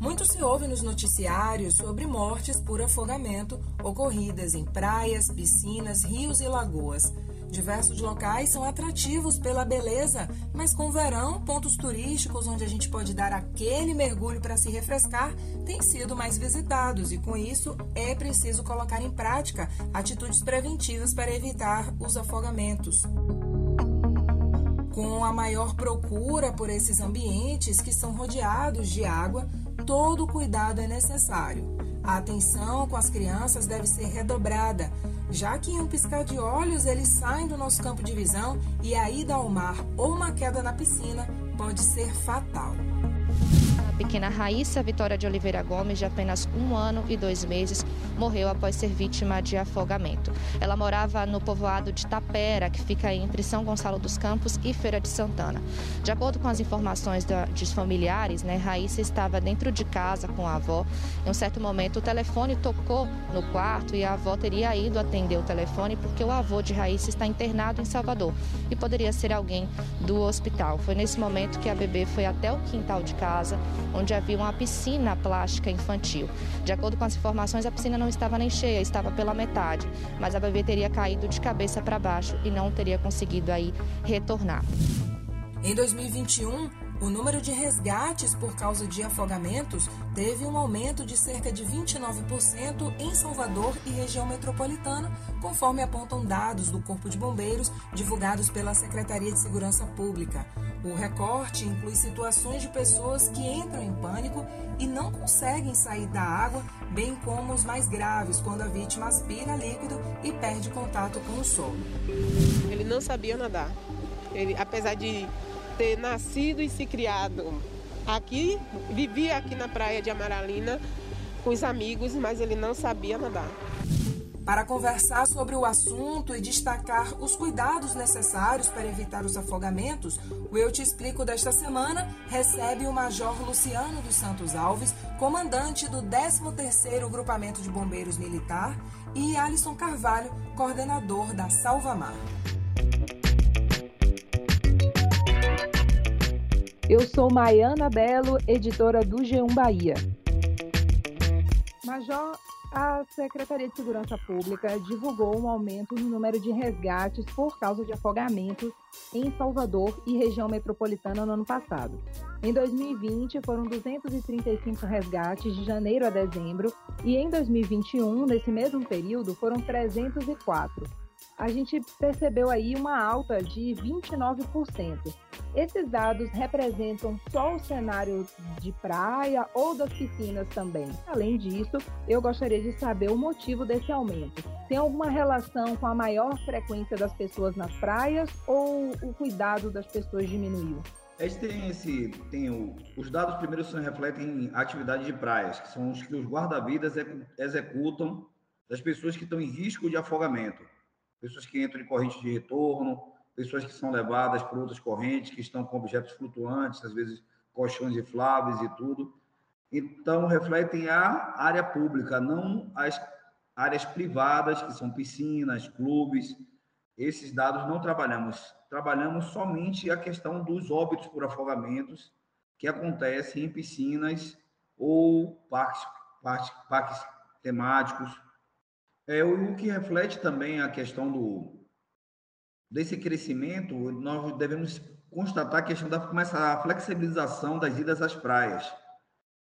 Muito se ouve nos noticiários sobre mortes por afogamento ocorridas em praias, piscinas, rios e lagoas. Diversos locais são atrativos pela beleza, mas com verão, pontos turísticos onde a gente pode dar aquele mergulho para se refrescar têm sido mais visitados e com isso é preciso colocar em prática atitudes preventivas para evitar os afogamentos. Com a maior procura por esses ambientes que são rodeados de água, todo cuidado é necessário. A atenção com as crianças deve ser redobrada, já que em um piscar de olhos eles saem do nosso campo de visão e a ida ao mar ou uma queda na piscina pode ser fatal pequena Raíssa Vitória de Oliveira Gomes, de apenas um ano e dois meses, morreu após ser vítima de afogamento. Ela morava no povoado de Tapera, que fica entre São Gonçalo dos Campos e Feira de Santana. De acordo com as informações dos familiares, né, Raíssa estava dentro de casa com a avó. Em um certo momento, o telefone tocou no quarto e a avó teria ido atender o telefone porque o avô de Raíssa está internado em Salvador e poderia ser alguém do hospital. Foi nesse momento que a bebê foi até o quintal de casa, onde havia uma piscina plástica infantil. De acordo com as informações, a piscina não estava nem cheia, estava pela metade, mas a bebê teria caído de cabeça para baixo e não teria conseguido aí retornar. Em 2021, o número de resgates por causa de afogamentos teve um aumento de cerca de 29% em Salvador e região metropolitana, conforme apontam dados do Corpo de Bombeiros divulgados pela Secretaria de Segurança Pública. O recorte inclui situações de pessoas que entram em pânico e não conseguem sair da água, bem como os mais graves, quando a vítima aspira líquido e perde contato com o solo. Ele não sabia nadar. Ele, apesar de ter nascido e se criado aqui, vivia aqui na praia de Amaralina com os amigos, mas ele não sabia nadar. Para conversar sobre o assunto e destacar os cuidados necessários para evitar os afogamentos, o Eu Te Explico desta semana recebe o Major Luciano dos Santos Alves, comandante do 13º Grupamento de Bombeiros Militar, e Alisson Carvalho, coordenador da Salvamar. Eu sou Maiana Belo, editora do G1 Bahia. Major, a Secretaria de Segurança Pública divulgou um aumento no número de resgates por causa de afogamentos em Salvador e região metropolitana no ano passado. Em 2020, foram 235 resgates de janeiro a dezembro e em 2021, nesse mesmo período, foram 304 a gente percebeu aí uma alta de 29%. Esses dados representam só o cenário de praia ou das piscinas também. Além disso, eu gostaria de saber o motivo desse aumento. Tem alguma relação com a maior frequência das pessoas nas praias ou o cuidado das pessoas diminuiu? A gente tem esse, tem o, os dados primeiro se refletem em atividades de praias, que são os que os guarda-vidas executam das pessoas que estão em risco de afogamento pessoas que entram em corrente de retorno, pessoas que são levadas por outras correntes, que estão com objetos flutuantes, às vezes colchões infláveis e tudo. Então, refletem a área pública, não as áreas privadas, que são piscinas, clubes. Esses dados não trabalhamos. Trabalhamos somente a questão dos óbitos por afogamentos que acontecem em piscinas ou parques, parques, parques temáticos, é, o que reflete também a questão do, desse crescimento, nós devemos constatar a questão da começar a flexibilização das idas às praias.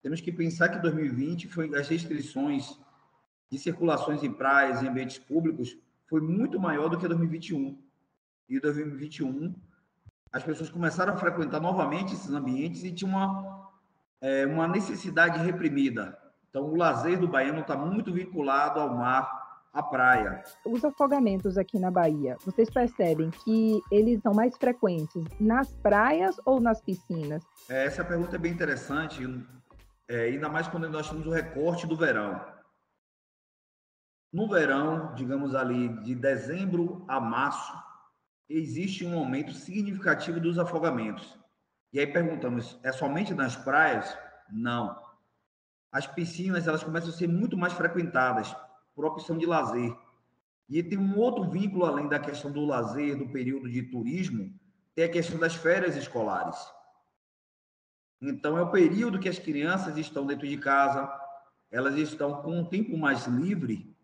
Temos que pensar que 2020 foi as restrições de circulações em praias, em ambientes públicos, foi muito maior do que 2021. E 2021 as pessoas começaram a frequentar novamente esses ambientes e tinha uma, é, uma necessidade reprimida. Então, o lazer do baiano está muito vinculado ao mar, a praia. Os afogamentos aqui na Bahia, vocês percebem que eles são mais frequentes nas praias ou nas piscinas? É, essa pergunta é bem interessante, é, ainda mais quando nós temos o recorte do verão. No verão, digamos ali, de dezembro a março, existe um aumento significativo dos afogamentos. E aí perguntamos, é somente nas praias? Não. As piscinas, elas começam a ser muito mais frequentadas, por opção de lazer. E tem um outro vínculo, além da questão do lazer, do período de turismo, tem a questão das férias escolares. Então, é o período que as crianças estão dentro de casa, elas estão com um tempo mais livre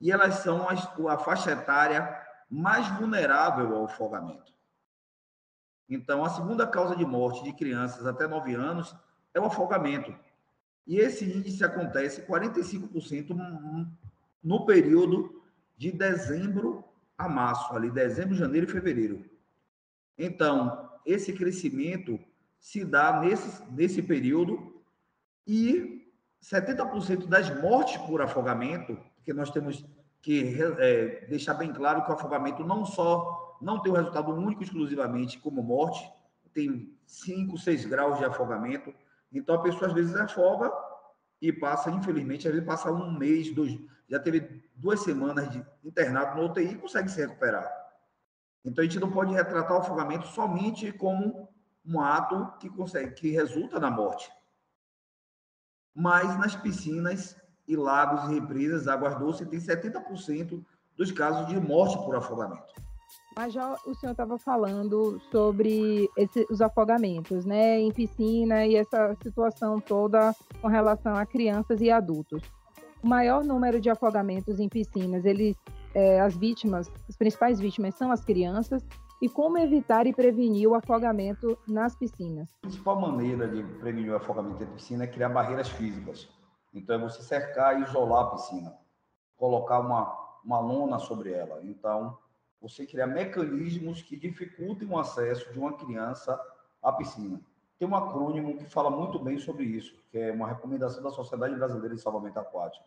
e elas são a faixa etária mais vulnerável ao afogamento. Então, a segunda causa de morte de crianças até 9 anos é o afogamento. E esse índice acontece 45% no período de dezembro a março, ali dezembro, janeiro e fevereiro. Então, esse crescimento se dá nesse, nesse período e 70% das mortes por afogamento, porque nós temos que é, deixar bem claro que o afogamento não só não tem um resultado único exclusivamente como morte, tem 5, 6 graus de afogamento, então a pessoa às vezes afoga e passa, infelizmente, às vezes passa um mês, dois, já teve duas semanas de internado no UTI e consegue se recuperar. Então a gente não pode retratar o afogamento somente como um ato que consegue, que resulta na morte. Mas nas piscinas e lagos e represas, águas doces, tem 70% dos casos de morte por afogamento. Mas já o senhor estava falando sobre esse, os afogamentos, né, em piscina e essa situação toda com relação a crianças e adultos. O maior número de afogamentos em piscinas, eles, é, as vítimas, as principais vítimas são as crianças. E como evitar e prevenir o afogamento nas piscinas? A principal maneira de prevenir o afogamento em piscina é criar barreiras físicas. Então, é você cercar e isolar a piscina, colocar uma, uma lona sobre ela. Então, você criar mecanismos que dificultem o acesso de uma criança à piscina. Tem um acrônimo que fala muito bem sobre isso, que é uma recomendação da Sociedade Brasileira de Salvamento Aquático,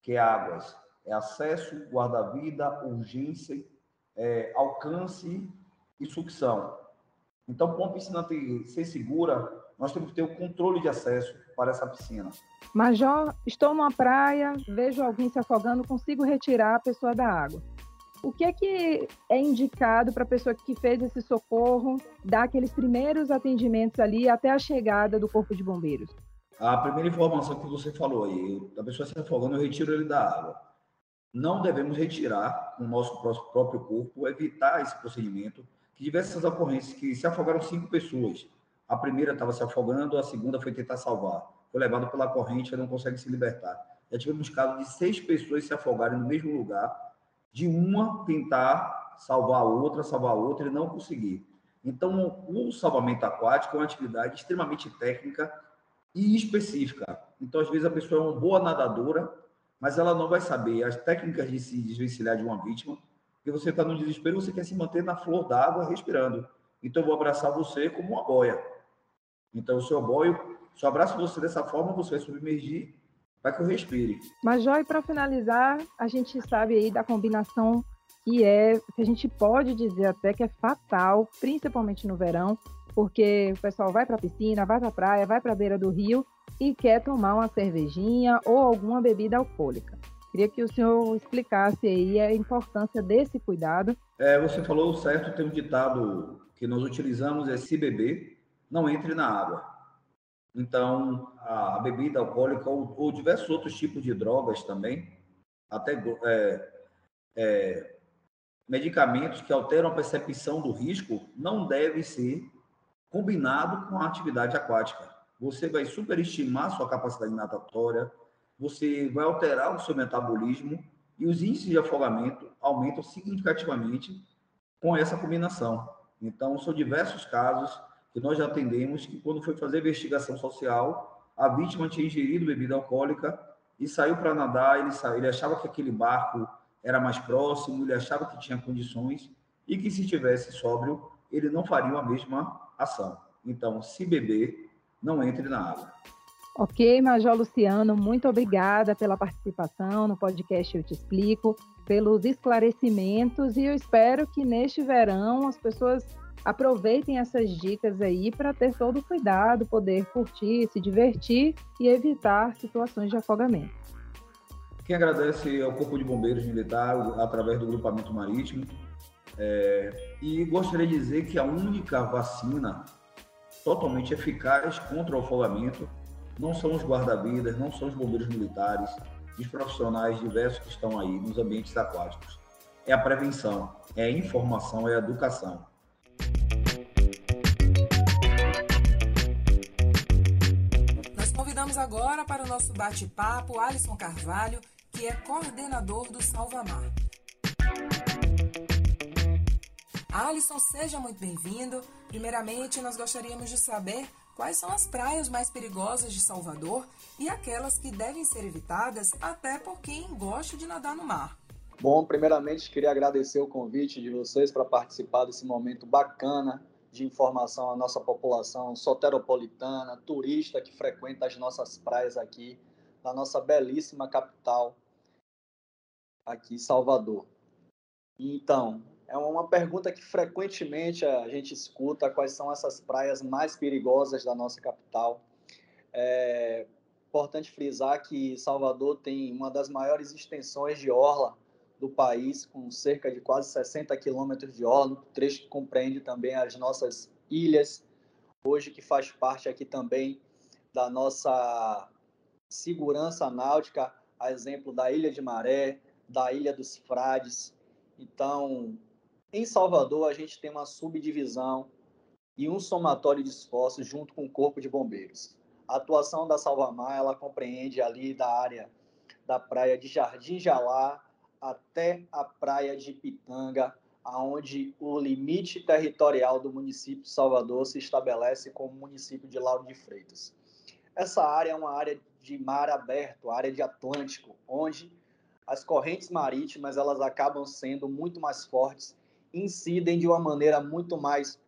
que é águas. É acesso, guarda-vida, urgência, é, alcance e sucção. Então, para uma piscina ter, ser segura, nós temos que ter o controle de acesso para essa piscina. Major, estou numa praia, vejo alguém se afogando, consigo retirar a pessoa da água o que é que é indicado para a pessoa que fez esse socorro dar aqueles primeiros atendimentos ali até a chegada do corpo de bombeiros? A primeira informação que você falou aí, a pessoa se afogando, eu retiro ele da água. Não devemos retirar o nosso próprio corpo, evitar esse procedimento. Que diversas ocorrências que se afogaram cinco pessoas. A primeira estava se afogando, a segunda foi tentar salvar. Foi levado pela corrente, não consegue se libertar. Já tivemos casos de seis pessoas se afogarem no mesmo lugar de uma tentar salvar a outra, salvar a outra e não conseguir. Então, o salvamento aquático é uma atividade extremamente técnica e específica. Então, às vezes, a pessoa é uma boa nadadora, mas ela não vai saber as técnicas de se desvencilhar de uma vítima, porque você está no desespero, você quer se manter na flor d'água respirando. Então, eu vou abraçar você como uma boia. Então, o seu boio, se eu abraço você dessa forma, você vai submergir para que eu respire. Mas, Joy, para finalizar, a gente sabe aí da combinação que é, que a gente pode dizer até que é fatal, principalmente no verão, porque o pessoal vai para a piscina, vai para a praia, vai para a beira do rio e quer tomar uma cervejinha ou alguma bebida alcoólica. Queria que o senhor explicasse aí a importância desse cuidado. É, você falou certo, tem um ditado que nós utilizamos é se beber, não entre na água. Então, a, bebida alcoólica ou, ou, diversos outros tipos de drogas também, até é, é, medicamentos que alteram a percepção do risco, não deve ser combinado com a atividade aquática. Você vai superestimar sua capacidade natatória, você vai alterar o seu metabolismo e os índices de afogamento aumentam significativamente com essa combinação. Então, são diversos casos que nós já atendemos, que quando foi fazer investigação social, a vítima tinha ingerido bebida alcoólica e saiu para nadar, ele, sa... ele achava que aquele barco era mais próximo, ele achava que tinha condições e que se tivesse sóbrio, ele não faria a mesma ação. Então, se beber, não entre na água. Ok, Major Luciano, muito obrigada pela participação no podcast Eu Te Explico, pelos esclarecimentos e eu espero que neste verão as pessoas aproveitem essas dicas aí para ter todo o cuidado, poder curtir, se divertir e evitar situações de afogamento. Quem agradece ao Corpo de Bombeiros Militar através do grupamento marítimo. É, e gostaria de dizer que a única vacina totalmente eficaz contra o afogamento não são os guarda-vidas, não são os bombeiros militares, os profissionais diversos que estão aí nos ambientes aquáticos. É a prevenção, é a informação, é a educação. Agora para o nosso bate-papo Alisson Carvalho, que é coordenador do Salvamar. Alisson, seja muito bem-vindo. Primeiramente, nós gostaríamos de saber quais são as praias mais perigosas de Salvador e aquelas que devem ser evitadas até por quem gosta de nadar no mar. Bom, primeiramente queria agradecer o convite de vocês para participar desse momento bacana de informação à nossa população soteropolitana, turista que frequenta as nossas praias aqui na nossa belíssima capital, aqui Salvador. Então, é uma pergunta que frequentemente a gente escuta quais são essas praias mais perigosas da nossa capital. É importante frisar que Salvador tem uma das maiores extensões de orla do país, com cerca de quase 60 quilômetros de orla, um trecho que compreende também as nossas ilhas, hoje que faz parte aqui também da nossa segurança náutica, a exemplo da Ilha de Maré, da Ilha dos Frades. Então, em Salvador, a gente tem uma subdivisão e um somatório de esforços junto com o Corpo de Bombeiros. A atuação da Salvamar, ela compreende ali da área da praia de Jardim Jalá, até a praia de Pitanga, aonde o limite territorial do município de Salvador se estabelece como município de Lauro de Freitas. Essa área é uma área de mar aberto, área de Atlântico, onde as correntes marítimas elas acabam sendo muito mais fortes, incidem de uma maneira muito mais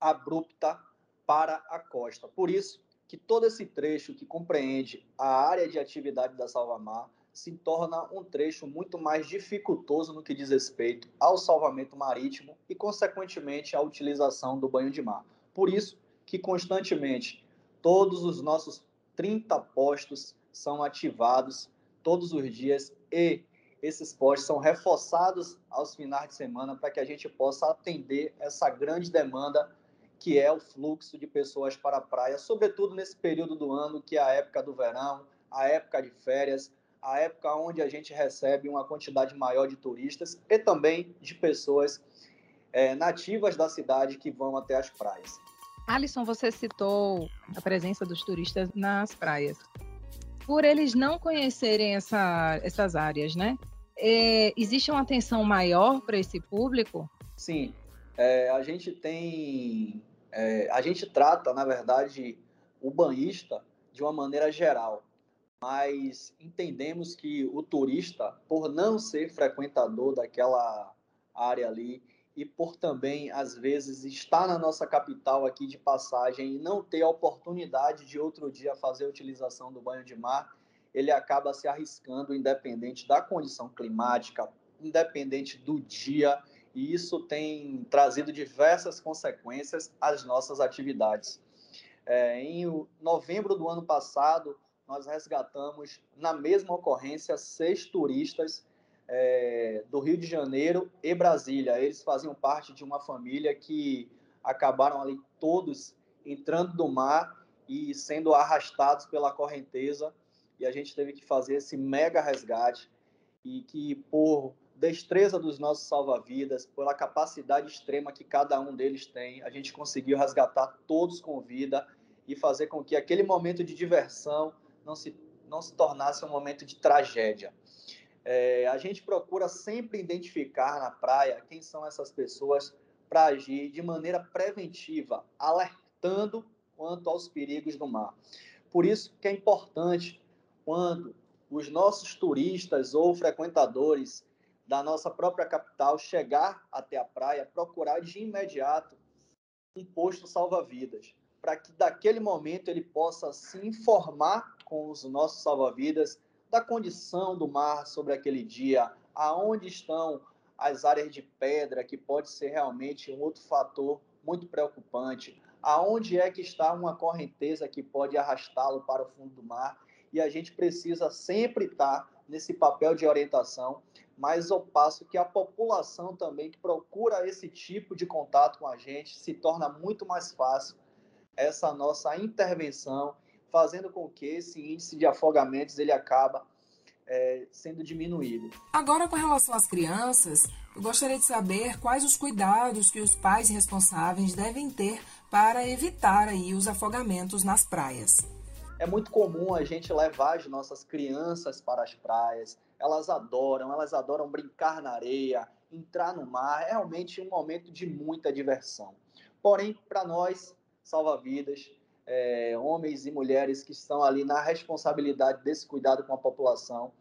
abrupta para a costa. Por isso que todo esse trecho que compreende a área de atividade da Salvamar se torna um trecho muito mais dificultoso no que diz respeito ao salvamento marítimo e, consequentemente, à utilização do banho de mar. Por isso que constantemente todos os nossos 30 postos são ativados todos os dias e esses postos são reforçados aos finais de semana para que a gente possa atender essa grande demanda que é o fluxo de pessoas para a praia, sobretudo nesse período do ano que é a época do verão, a época de férias, a época onde a gente recebe uma quantidade maior de turistas e também de pessoas é, nativas da cidade que vão até as praias. Alisson, você citou a presença dos turistas nas praias. Por eles não conhecerem essa, essas áreas, né? É, existe uma atenção maior para esse público? Sim, é, a gente tem, é, a gente trata, na verdade, o banhista de uma maneira geral mas entendemos que o turista, por não ser frequentador daquela área ali e por também, às vezes, estar na nossa capital aqui de passagem e não ter a oportunidade de outro dia fazer a utilização do banho de mar, ele acaba se arriscando, independente da condição climática, independente do dia, e isso tem trazido diversas consequências às nossas atividades. É, em novembro do ano passado, nós resgatamos, na mesma ocorrência, seis turistas é, do Rio de Janeiro e Brasília. Eles faziam parte de uma família que acabaram ali todos entrando do mar e sendo arrastados pela correnteza. E a gente teve que fazer esse mega resgate e que, por destreza dos nossos salva-vidas, pela capacidade extrema que cada um deles tem, a gente conseguiu resgatar todos com vida e fazer com que aquele momento de diversão não se, não se tornasse um momento de tragédia. É, a gente procura sempre identificar na praia quem são essas pessoas para agir de maneira preventiva, alertando quanto aos perigos do mar. Por isso que é importante quando os nossos turistas ou frequentadores da nossa própria capital chegar até a praia, procurar de imediato um posto salva-vidas, para que daquele momento ele possa se informar com os nossos salva-vidas da condição do mar sobre aquele dia, aonde estão as áreas de pedra, que pode ser realmente um outro fator muito preocupante, aonde é que está uma correnteza que pode arrastá-lo para o fundo do mar, e a gente precisa sempre estar nesse papel de orientação, mas ao passo que a população também que procura esse tipo de contato com a gente se torna muito mais fácil essa nossa intervenção fazendo com que esse índice de afogamentos ele acaba é, sendo diminuído. Agora, com relação às crianças, eu gostaria de saber quais os cuidados que os pais responsáveis devem ter para evitar aí os afogamentos nas praias. é muito comum a gente levar as nossas crianças para as praias. Elas adoram, elas adoram brincar na areia, entrar no mar. É realmente um momento de muita diversão. Porém, para nós, salva-vidas, é, homens e mulheres que estão ali na responsabilidade desse cuidado com a população,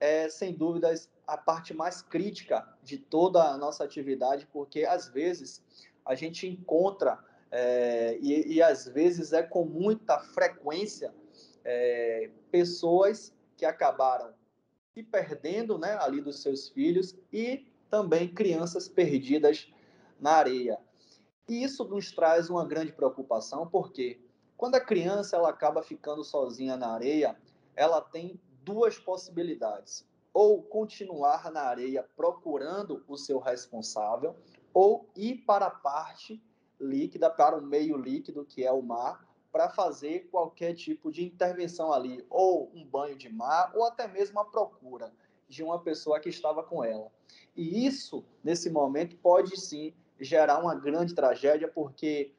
é sem dúvidas a parte mais crítica de toda a nossa atividade, porque às vezes a gente encontra é, e, e, às vezes é com muita frequência é, pessoas que acabaram se perdendo né, ali dos seus filhos e também crianças perdidas na areia. E isso nos traz uma grande preocupação, porque quando a criança ela acaba ficando sozinha na areia, ela tem duas possibilidades: ou continuar na areia procurando o seu responsável, ou ir para a parte líquida, para o meio líquido que é o mar, para fazer qualquer tipo de intervenção ali, ou um banho de mar, ou até mesmo a procura de uma pessoa que estava com ela. E isso, nesse momento, pode sim gerar uma grande tragédia, porque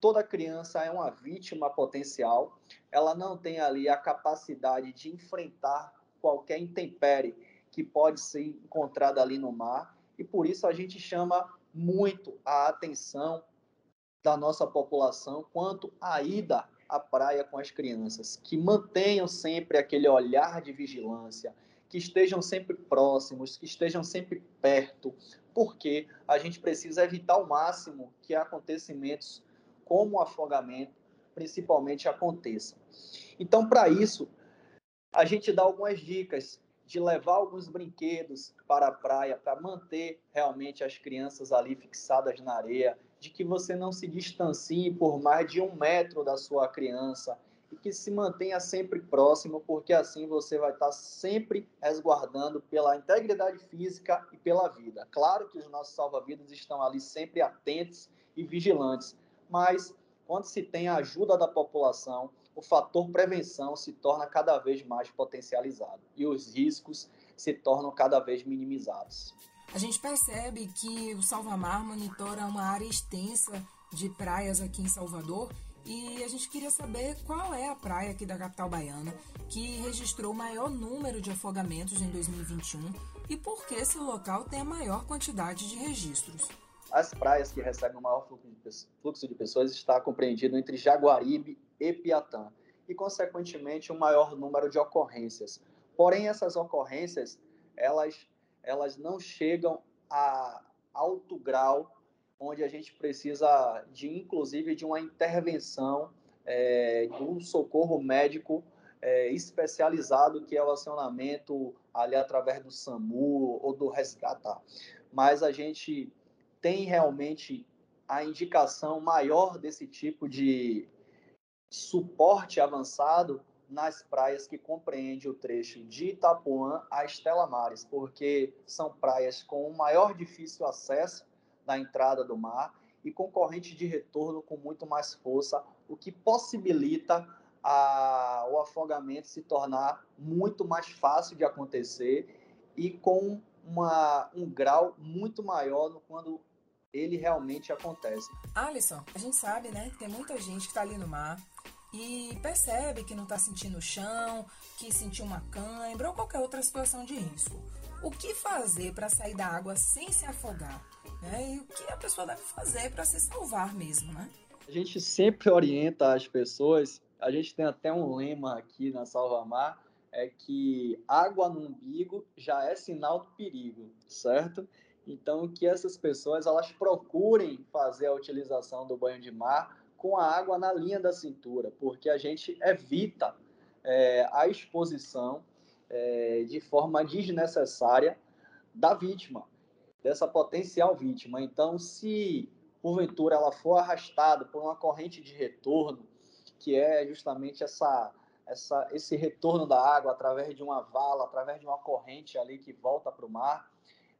toda criança é uma vítima potencial, ela não tem ali a capacidade de enfrentar qualquer intempérie que pode ser encontrada ali no mar, e por isso a gente chama muito a atenção da nossa população quanto à ida à praia com as crianças, que mantenham sempre aquele olhar de vigilância, que estejam sempre próximos, que estejam sempre perto, porque a gente precisa evitar ao máximo que acontecimentos como o afogamento, principalmente, aconteçam. Então, para isso, a gente dá algumas dicas de levar alguns brinquedos para a praia, para manter realmente as crianças ali fixadas na areia, de que você não se distancie por mais de um metro da sua criança e que se mantenha sempre próximo, porque assim você vai estar sempre resguardando pela integridade física e pela vida. Claro que os nossos salva-vidas estão ali sempre atentos e vigilantes, mas quando se tem a ajuda da população, o fator prevenção se torna cada vez mais potencializado e os riscos se tornam cada vez minimizados. A gente percebe que o Salvamar monitora uma área extensa de praias aqui em Salvador e a gente queria saber qual é a praia aqui da capital baiana que registrou o maior número de afogamentos em 2021 e por que esse local tem a maior quantidade de registros. As praias que recebem o maior fluxo de pessoas está compreendido entre Jaguaribe e Piatã e, consequentemente, o maior número de ocorrências. Porém, essas ocorrências, elas elas não chegam a alto grau onde a gente precisa de, inclusive, de uma intervenção, é, de um socorro médico é, especializado, que é o acionamento ali através do SAMU ou do resgatar. Mas a gente tem realmente a indicação maior desse tipo de suporte avançado nas praias que compreende o trecho de Itapuã a Estela Mares, porque são praias com o maior difícil acesso na entrada do mar e com corrente de retorno com muito mais força, o que possibilita a, o afogamento se tornar muito mais fácil de acontecer e com uma, um grau muito maior no, quando ele realmente acontece. Alisson, a gente sabe, né, que tem muita gente que está ali no mar, e percebe que não está sentindo o chão, que sentiu uma cãibra ou qualquer outra situação de risco. O que fazer para sair da água sem se afogar? Né? E o que a pessoa deve fazer para se salvar mesmo, né? A gente sempre orienta as pessoas, a gente tem até um lema aqui na Salva Mar, é que água no umbigo já é sinal do perigo, certo? Então, que essas pessoas elas procurem fazer a utilização do banho de mar com a água na linha da cintura, porque a gente evita é, a exposição é, de forma desnecessária da vítima, dessa potencial vítima. Então, se porventura ela for arrastada por uma corrente de retorno, que é justamente essa, essa, esse retorno da água através de uma vala, através de uma corrente ali que volta para o mar,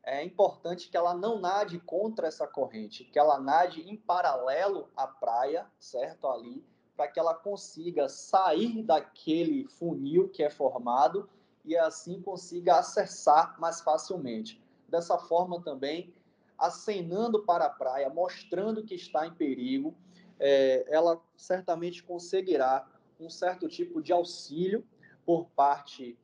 é importante que ela não nade contra essa corrente, que ela nade em paralelo à praia, certo? Ali, para que ela consiga sair daquele funil que é formado e assim consiga acessar mais facilmente. Dessa forma também, acenando para a praia, mostrando que está em perigo, é, ela certamente conseguirá um certo tipo de auxílio por parte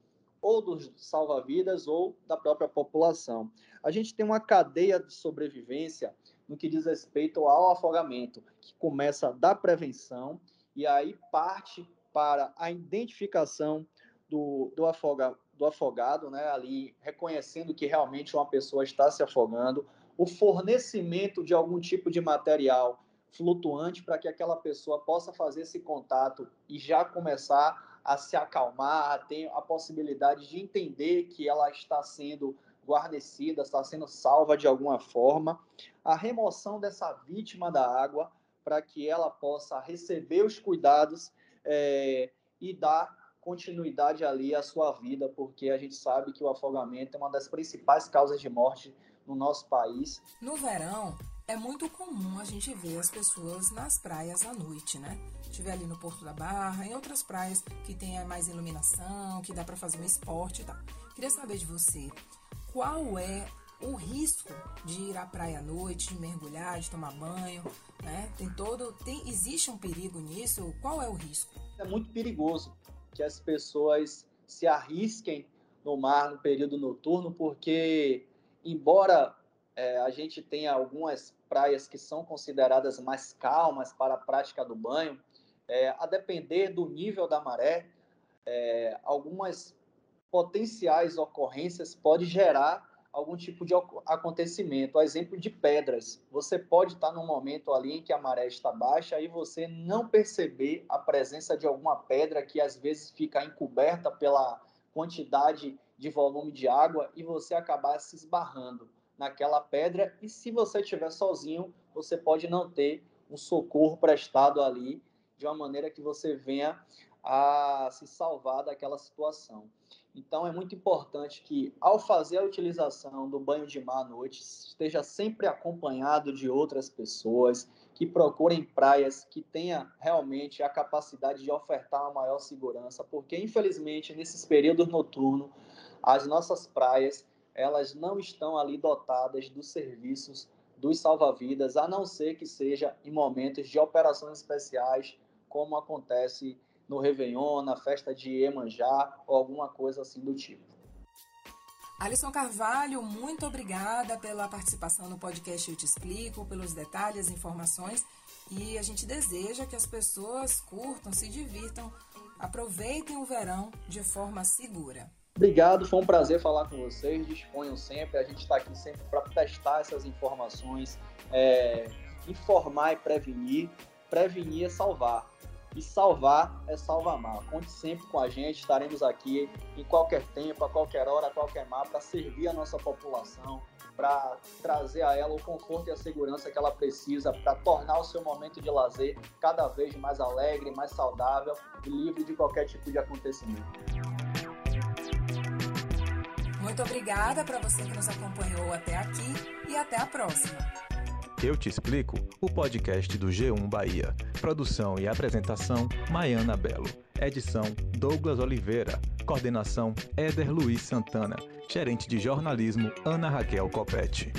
ou dos salva-vidas ou da própria população. A gente tem uma cadeia de sobrevivência no que diz respeito ao afogamento, que começa da prevenção e aí parte para a identificação do, do, afoga, do afogado, né, ali reconhecendo que realmente uma pessoa está se afogando, o fornecimento de algum tipo de material flutuante para que aquela pessoa possa fazer esse contato e já começar a se acalmar, a ter a possibilidade de entender que ela está sendo guarnecida, está sendo salva de alguma forma, a remoção dessa vítima da água para que ela possa receber os cuidados é, e dar continuidade ali à sua vida, porque a gente sabe que o afogamento é uma das principais causas de morte no nosso país. No verão, é muito comum a gente ver as pessoas nas praias à noite, né? Estiver ali no Porto da Barra, em outras praias que tem mais iluminação, que dá para fazer um esporte e tal. Queria saber de você, qual é o risco de ir à praia à noite, de mergulhar, de tomar banho, né? Tem todo, tem, existe um perigo nisso? Qual é o risco? É muito perigoso que as pessoas se arrisquem no mar no período noturno, porque embora é, a gente tenha algumas praias que são consideradas mais calmas para a prática do banho, é, a depender do nível da maré, é, algumas potenciais ocorrências pode gerar algum tipo de acontecimento. O exemplo de pedras. Você pode estar num momento ali em que a maré está baixa e você não perceber a presença de alguma pedra que às vezes fica encoberta pela quantidade de volume de água e você acabar se esbarrando naquela pedra e se você estiver sozinho, você pode não ter um socorro prestado ali de uma maneira que você venha a se salvar daquela situação. Então é muito importante que ao fazer a utilização do banho de mar à noite, esteja sempre acompanhado de outras pessoas, que procurem praias que tenha realmente a capacidade de ofertar uma maior segurança, porque infelizmente nesses períodos noturnos as nossas praias elas não estão ali dotadas dos serviços dos salva-vidas, a não ser que seja em momentos de operações especiais, como acontece no Réveillon, na festa de Iemanjá ou alguma coisa assim do tipo. Alisson Carvalho, muito obrigada pela participação no podcast Eu Te Explico, pelos detalhes, informações e a gente deseja que as pessoas curtam, se divirtam, aproveitem o verão de forma segura. Obrigado, foi um prazer falar com vocês. Disponham sempre, a gente está aqui sempre para testar essas informações, é, informar e prevenir. Prevenir é salvar. E salvar é salvar mal. Conte sempre com a gente, estaremos aqui em qualquer tempo, a qualquer hora, a qualquer mar, para servir a nossa população, para trazer a ela o conforto e a segurança que ela precisa, para tornar o seu momento de lazer cada vez mais alegre, mais saudável e livre de qualquer tipo de acontecimento. Muito obrigada para você que nos acompanhou até aqui e até a próxima. Eu te explico o podcast do G1 Bahia. Produção e apresentação: Maiana Belo. Edição: Douglas Oliveira. Coordenação: Éder Luiz Santana. Gerente de jornalismo: Ana Raquel Copete.